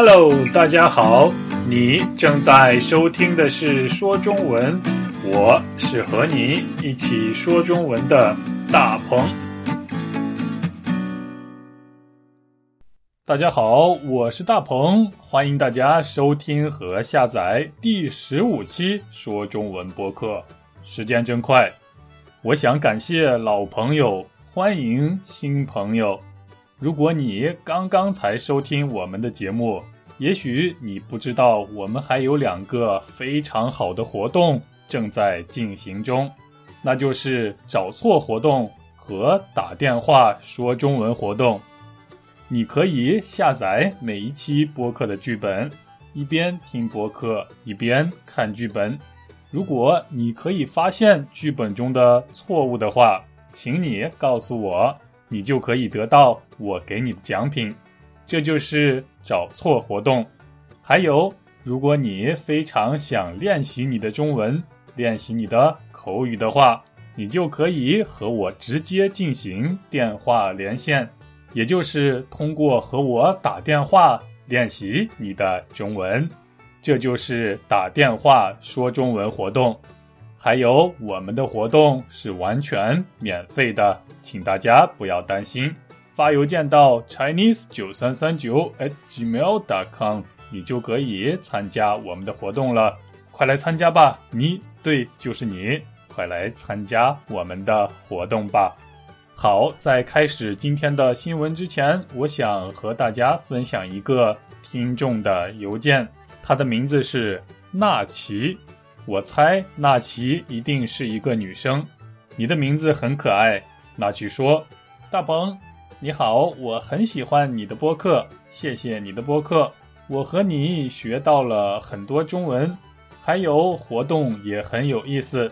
Hello，大家好，你正在收听的是说中文，我是和你一起说中文的大鹏。大家好，我是大鹏，欢迎大家收听和下载第十五期说中文播客。时间真快，我想感谢老朋友，欢迎新朋友。如果你刚刚才收听我们的节目，也许你不知道我们还有两个非常好的活动正在进行中，那就是找错活动和打电话说中文活动。你可以下载每一期播客的剧本，一边听播客一边看剧本。如果你可以发现剧本中的错误的话，请你告诉我。你就可以得到我给你的奖品，这就是找错活动。还有，如果你非常想练习你的中文，练习你的口语的话，你就可以和我直接进行电话连线，也就是通过和我打电话练习你的中文。这就是打电话说中文活动。还有，我们的活动是完全免费的，请大家不要担心。发邮件到 chinese 九三三九 at gmail dot com，你就可以参加我们的活动了。快来参加吧！你对，就是你，快来参加我们的活动吧。好，在开始今天的新闻之前，我想和大家分享一个听众的邮件，他的名字是纳奇。我猜纳奇一定是一个女生，你的名字很可爱。纳奇说：“大鹏，你好，我很喜欢你的播客，谢谢你的播客，我和你学到了很多中文，还有活动也很有意思。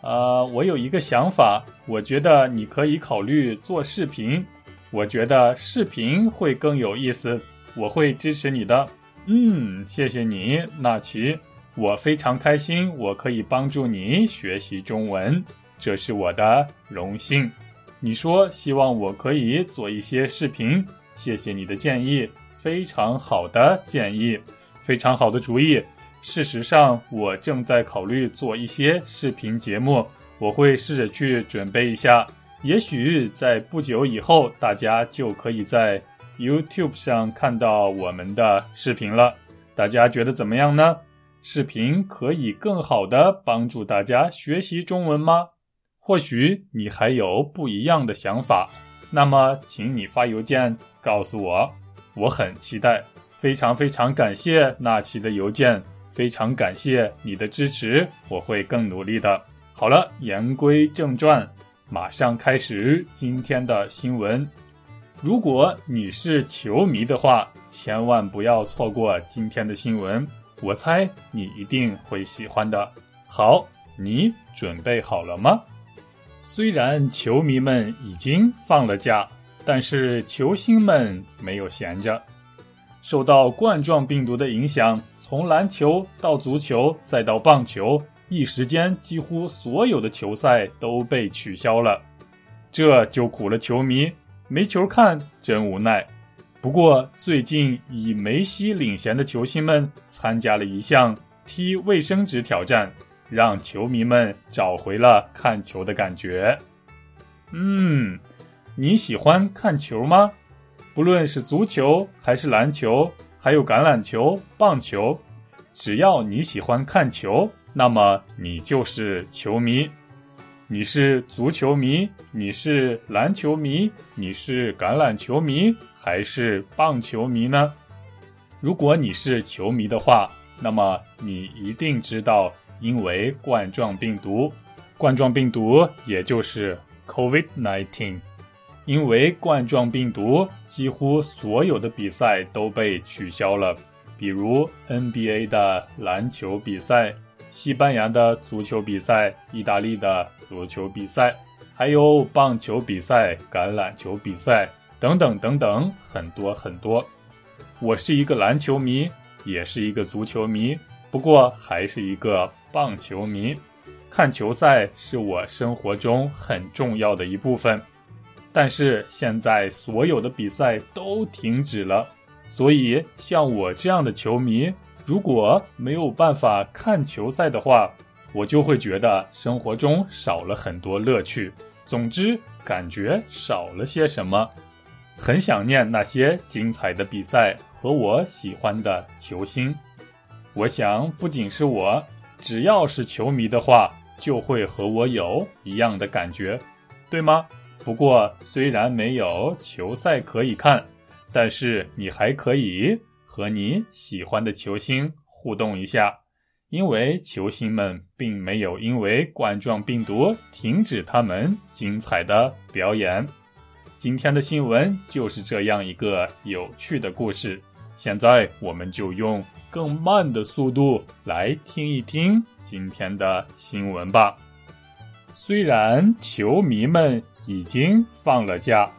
呃，我有一个想法，我觉得你可以考虑做视频，我觉得视频会更有意思，我会支持你的。嗯，谢谢你，纳奇。”我非常开心，我可以帮助你学习中文，这是我的荣幸。你说希望我可以做一些视频，谢谢你的建议，非常好的建议，非常好的主意。事实上，我正在考虑做一些视频节目，我会试着去准备一下。也许在不久以后，大家就可以在 YouTube 上看到我们的视频了。大家觉得怎么样呢？视频可以更好的帮助大家学习中文吗？或许你还有不一样的想法，那么请你发邮件告诉我，我很期待。非常非常感谢纳奇的邮件，非常感谢你的支持，我会更努力的。好了，言归正传，马上开始今天的新闻。如果你是球迷的话，千万不要错过今天的新闻。我猜你一定会喜欢的。好，你准备好了吗？虽然球迷们已经放了假，但是球星们没有闲着。受到冠状病毒的影响，从篮球到足球再到棒球，一时间几乎所有的球赛都被取消了。这就苦了球迷，没球看，真无奈。不过，最近以梅西领衔的球星们参加了一项踢卫生纸挑战，让球迷们找回了看球的感觉。嗯，你喜欢看球吗？不论是足球还是篮球，还有橄榄球、棒球，只要你喜欢看球，那么你就是球迷。你是足球迷，你是篮球迷，你是橄榄球迷。还是棒球迷呢？如果你是球迷的话，那么你一定知道，因为冠状病毒，冠状病毒也就是 COVID-19，因为冠状病毒，几乎所有的比赛都被取消了，比如 NBA 的篮球比赛、西班牙的足球比赛、意大利的足球比赛，还有棒球比赛、橄榄球比赛。等等等等，很多很多。我是一个篮球迷，也是一个足球迷，不过还是一个棒球迷。看球赛是我生活中很重要的一部分。但是现在所有的比赛都停止了，所以像我这样的球迷，如果没有办法看球赛的话，我就会觉得生活中少了很多乐趣。总之，感觉少了些什么，很想念那些精彩的比赛和我喜欢的球星。我想，不仅是我，只要是球迷的话，就会和我有一样的感觉，对吗？不过，虽然没有球赛可以看，但是你还可以和你喜欢的球星互动一下。因为球星们并没有因为冠状病毒停止他们精彩的表演。今天的新闻就是这样一个有趣的故事。现在我们就用更慢的速度来听一听今天的新闻吧。虽然球迷们已经放了假，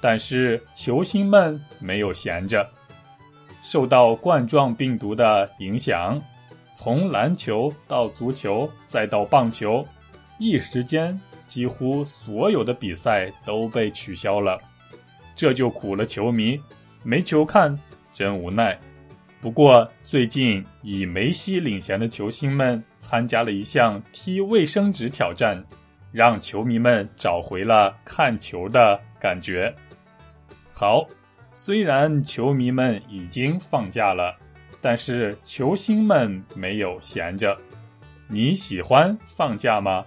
但是球星们没有闲着。受到冠状病毒的影响。从篮球到足球再到棒球，一时间几乎所有的比赛都被取消了，这就苦了球迷，没球看真无奈。不过最近以梅西领衔的球星们参加了一项踢卫生纸挑战，让球迷们找回了看球的感觉。好，虽然球迷们已经放假了。但是球星们没有闲着，你喜欢放假吗？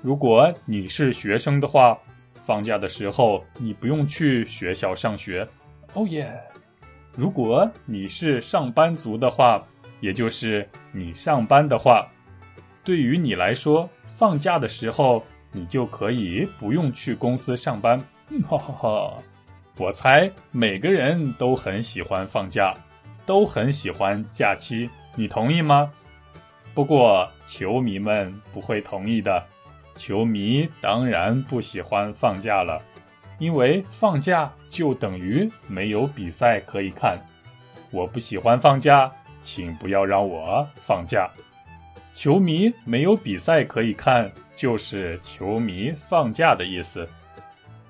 如果你是学生的话，放假的时候你不用去学校上学，哦耶！如果你是上班族的话，也就是你上班的话，对于你来说，放假的时候你就可以不用去公司上班。哈哈哈！我猜每个人都很喜欢放假。都很喜欢假期，你同意吗？不过球迷们不会同意的，球迷当然不喜欢放假了，因为放假就等于没有比赛可以看。我不喜欢放假，请不要让我放假。球迷没有比赛可以看，就是球迷放假的意思。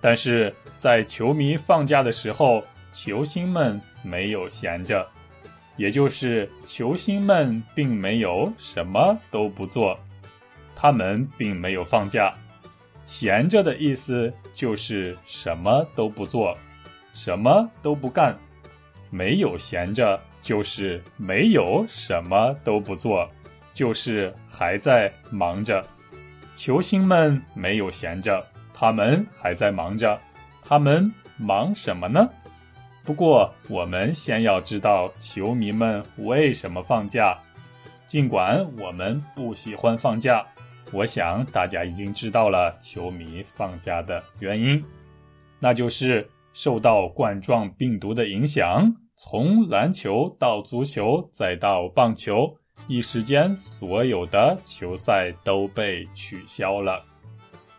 但是在球迷放假的时候，球星们没有闲着。也就是球星们并没有什么都不做，他们并没有放假，闲着的意思就是什么都不做，什么都不干，没有闲着就是没有什么都不做，就是还在忙着。球星们没有闲着，他们还在忙着，他们忙什么呢？不过，我们先要知道球迷们为什么放假。尽管我们不喜欢放假，我想大家已经知道了球迷放假的原因，那就是受到冠状病毒的影响，从篮球到足球再到棒球，一时间所有的球赛都被取消了，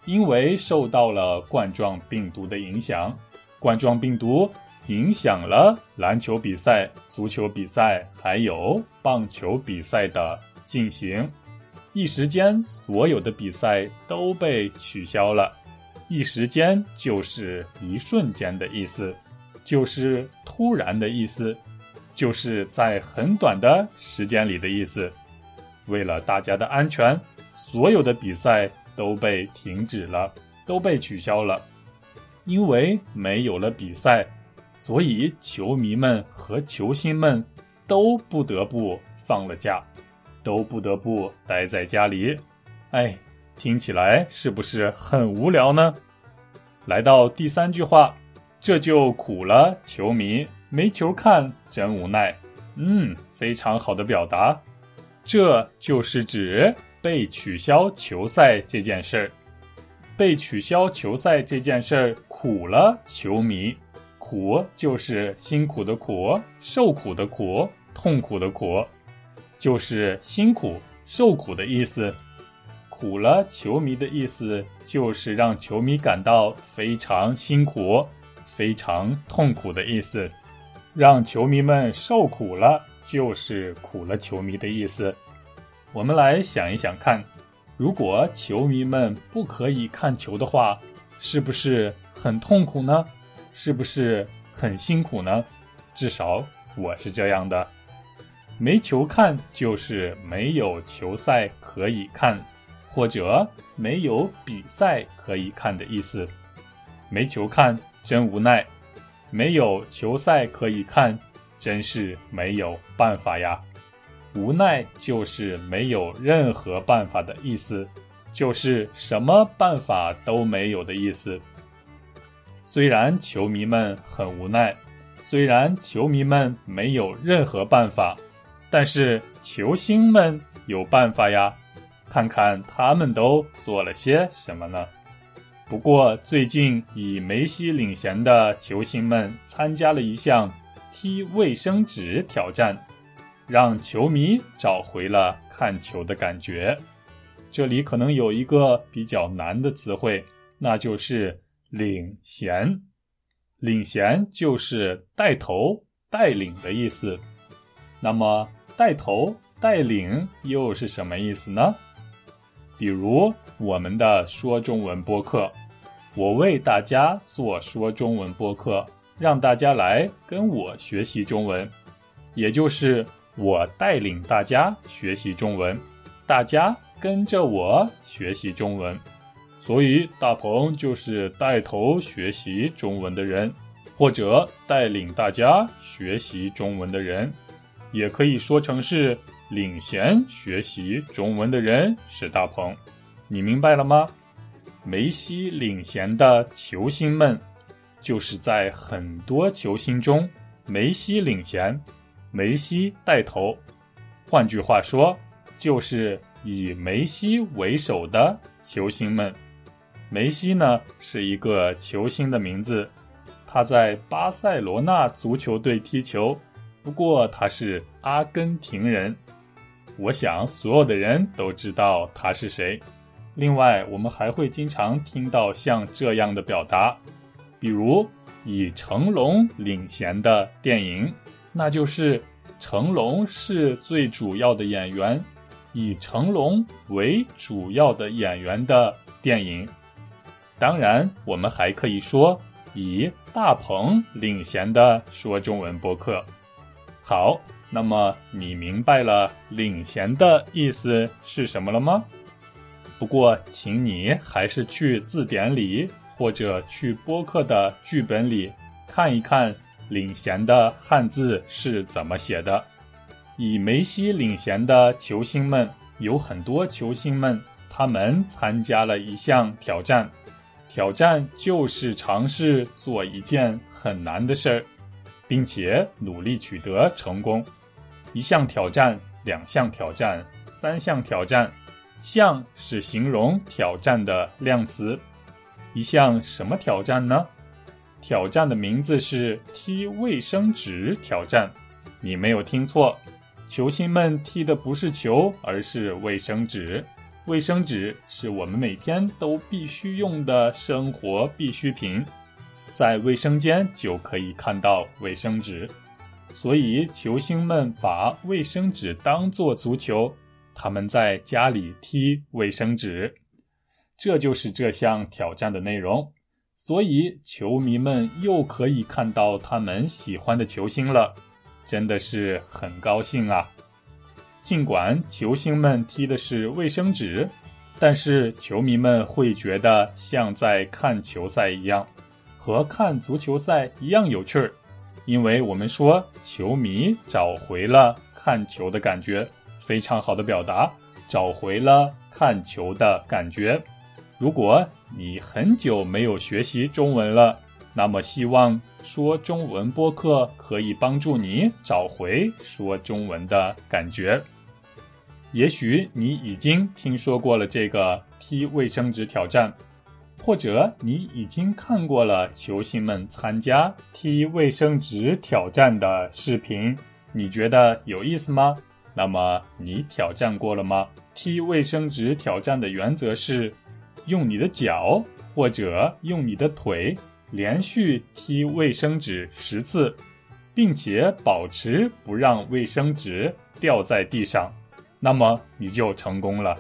因为受到了冠状病毒的影响，冠状病毒。影响了篮球比赛、足球比赛还有棒球比赛的进行，一时间所有的比赛都被取消了。一时间就是一瞬间的意思，就是突然的意思，就是在很短的时间里的意思。为了大家的安全，所有的比赛都被停止了，都被取消了，因为没有了比赛。所以，球迷们和球星们都不得不放了假，都不得不待在家里。哎，听起来是不是很无聊呢？来到第三句话，这就苦了球迷，没球看真无奈。嗯，非常好的表达。这就是指被取消球赛这件事儿，被取消球赛这件事儿苦了球迷。苦就是辛苦的苦，受苦的苦，痛苦的苦，就是辛苦受苦的意思。苦了球迷的意思就是让球迷感到非常辛苦、非常痛苦的意思。让球迷们受苦了，就是苦了球迷的意思。我们来想一想看，如果球迷们不可以看球的话，是不是很痛苦呢？是不是很辛苦呢？至少我是这样的。没球看就是没有球赛可以看，或者没有比赛可以看的意思。没球看真无奈，没有球赛可以看，真是没有办法呀。无奈就是没有任何办法的意思，就是什么办法都没有的意思。虽然球迷们很无奈，虽然球迷们没有任何办法，但是球星们有办法呀！看看他们都做了些什么呢？不过最近以梅西领衔的球星们参加了一项踢卫生纸挑战。让球迷找回了看球的感觉。这里可能有一个比较难的词汇，那就是“领衔”。领衔就是带头、带领的意思。那么，带头、带领又是什么意思呢？比如我们的说中文播客，我为大家做说中文播客，让大家来跟我学习中文，也就是。我带领大家学习中文，大家跟着我学习中文，所以大鹏就是带头学习中文的人，或者带领大家学习中文的人，也可以说成是领衔学习中文的人是大鹏。你明白了吗？梅西领衔的球星们，就是在很多球星中，梅西领衔。梅西带头，换句话说，就是以梅西为首的球星们。梅西呢是一个球星的名字，他在巴塞罗那足球队踢球，不过他是阿根廷人。我想所有的人都知道他是谁。另外，我们还会经常听到像这样的表达，比如以成龙领衔的电影。那就是成龙是最主要的演员，以成龙为主要的演员的电影。当然，我们还可以说以大鹏领衔的说中文播客。好，那么你明白了领衔的意思是什么了吗？不过，请你还是去字典里或者去播客的剧本里看一看。领衔的汉字是怎么写的？以梅西领衔的球星们有很多球星们，他们参加了一项挑战。挑战就是尝试做一件很难的事儿，并且努力取得成功。一项挑战，两项挑战，三项挑战。项是形容挑战的量词。一项什么挑战呢？挑战的名字是踢卫生纸挑战，你没有听错，球星们踢的不是球，而是卫生纸。卫生纸是我们每天都必须用的生活必需品，在卫生间就可以看到卫生纸，所以球星们把卫生纸当做足球，他们在家里踢卫生纸，这就是这项挑战的内容。所以，球迷们又可以看到他们喜欢的球星了，真的是很高兴啊！尽管球星们踢的是卫生纸，但是球迷们会觉得像在看球赛一样，和看足球赛一样有趣儿。因为我们说，球迷找回了看球的感觉，非常好的表达，找回了看球的感觉。如果你很久没有学习中文了，那么希望说中文播客可以帮助你找回说中文的感觉。也许你已经听说过了这个踢卫生纸挑战，或者你已经看过了球星们参加踢卫生纸挑战的视频，你觉得有意思吗？那么你挑战过了吗？踢卫生纸挑战的原则是。用你的脚或者用你的腿连续踢卫生纸十次，并且保持不让卫生纸掉在地上，那么你就成功了。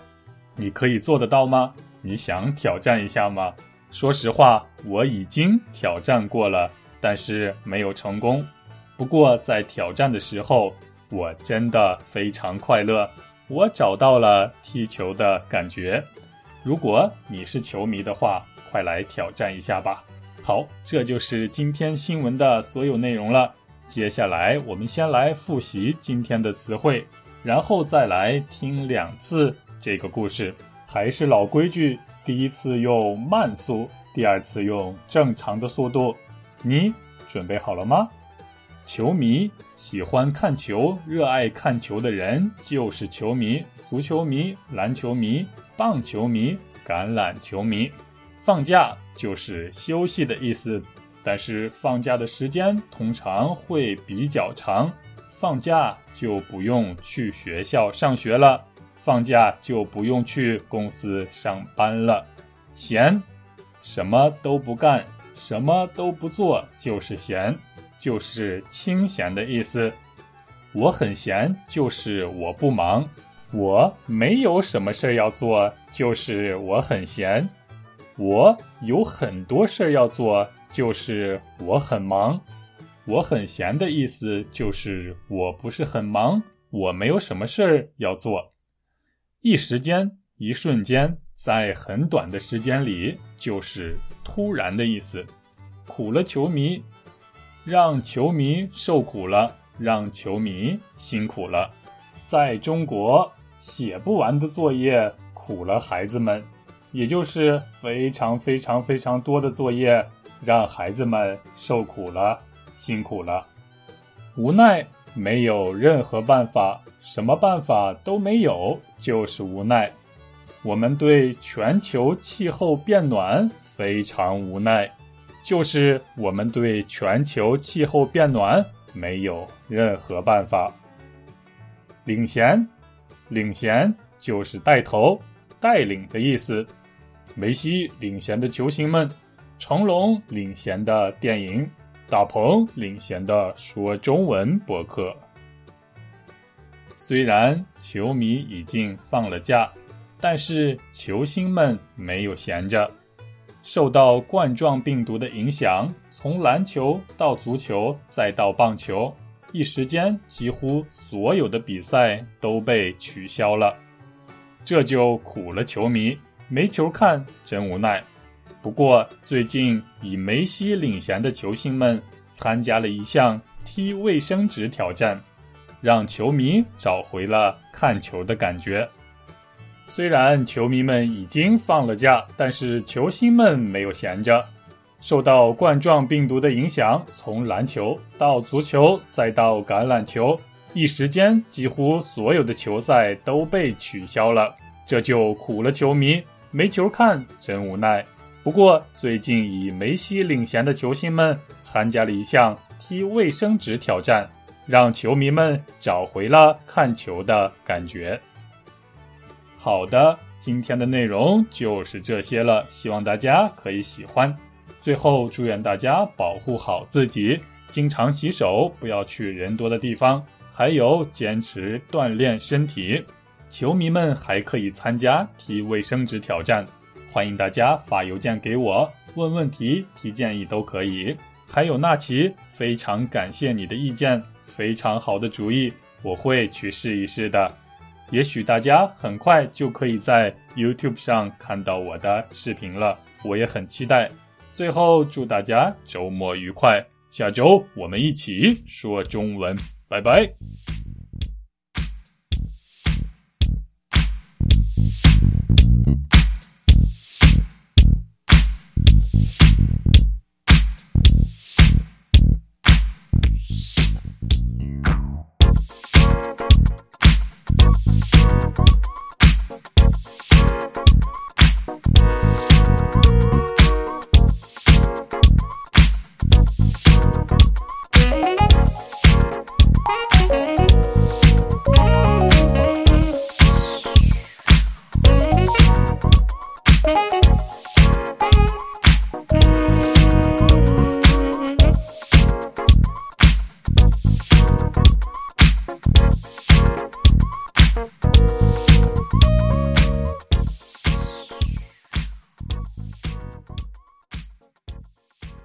你可以做得到吗？你想挑战一下吗？说实话，我已经挑战过了，但是没有成功。不过在挑战的时候，我真的非常快乐，我找到了踢球的感觉。如果你是球迷的话，快来挑战一下吧。好，这就是今天新闻的所有内容了。接下来我们先来复习今天的词汇，然后再来听两次这个故事。还是老规矩，第一次用慢速，第二次用正常的速度。你准备好了吗？球迷喜欢看球，热爱看球的人就是球迷。足球迷、篮球迷、棒球迷、橄榄球迷。放假就是休息的意思，但是放假的时间通常会比较长。放假就不用去学校上学了。放假就不用去公司上班了，闲，什么都不干，什么都不做就是闲，就是清闲的意思。我很闲，就是我不忙，我没有什么事儿要做，就是我很闲。我有很多事儿要做，就是我很忙。我很闲的意思就是我不是很忙，我没有什么事儿要做。一时间，一瞬间，在很短的时间里，就是突然的意思。苦了球迷，让球迷受苦了，让球迷辛苦了。在中国，写不完的作业苦了孩子们，也就是非常非常非常多的作业，让孩子们受苦了，辛苦了。无奈，没有任何办法。什么办法都没有，就是无奈。我们对全球气候变暖非常无奈，就是我们对全球气候变暖没有任何办法。领衔，领衔就是带头、带领的意思。梅西领衔的球星们，成龙领衔的电影，大鹏领衔的说中文博客。虽然球迷已经放了假，但是球星们没有闲着。受到冠状病毒的影响，从篮球到足球再到棒球，一时间几乎所有的比赛都被取消了，这就苦了球迷，没球看，真无奈。不过最近以梅西领衔的球星们参加了一项踢卫生纸挑战。让球迷找回了看球的感觉。虽然球迷们已经放了假，但是球星们没有闲着。受到冠状病毒的影响，从篮球到足球再到橄榄球，一时间几乎所有的球赛都被取消了，这就苦了球迷，没球看，真无奈。不过，最近以梅西领衔的球星们参加了一项踢卫生纸挑战。让球迷们找回了看球的感觉。好的，今天的内容就是这些了，希望大家可以喜欢。最后，祝愿大家保护好自己，经常洗手，不要去人多的地方，还有坚持锻炼身体。球迷们还可以参加提卫生纸挑战，欢迎大家发邮件给我，问问题、提建议都可以。还有纳奇，非常感谢你的意见。非常好的主意，我会去试一试的。也许大家很快就可以在 YouTube 上看到我的视频了，我也很期待。最后，祝大家周末愉快，下周我们一起说中文，拜拜。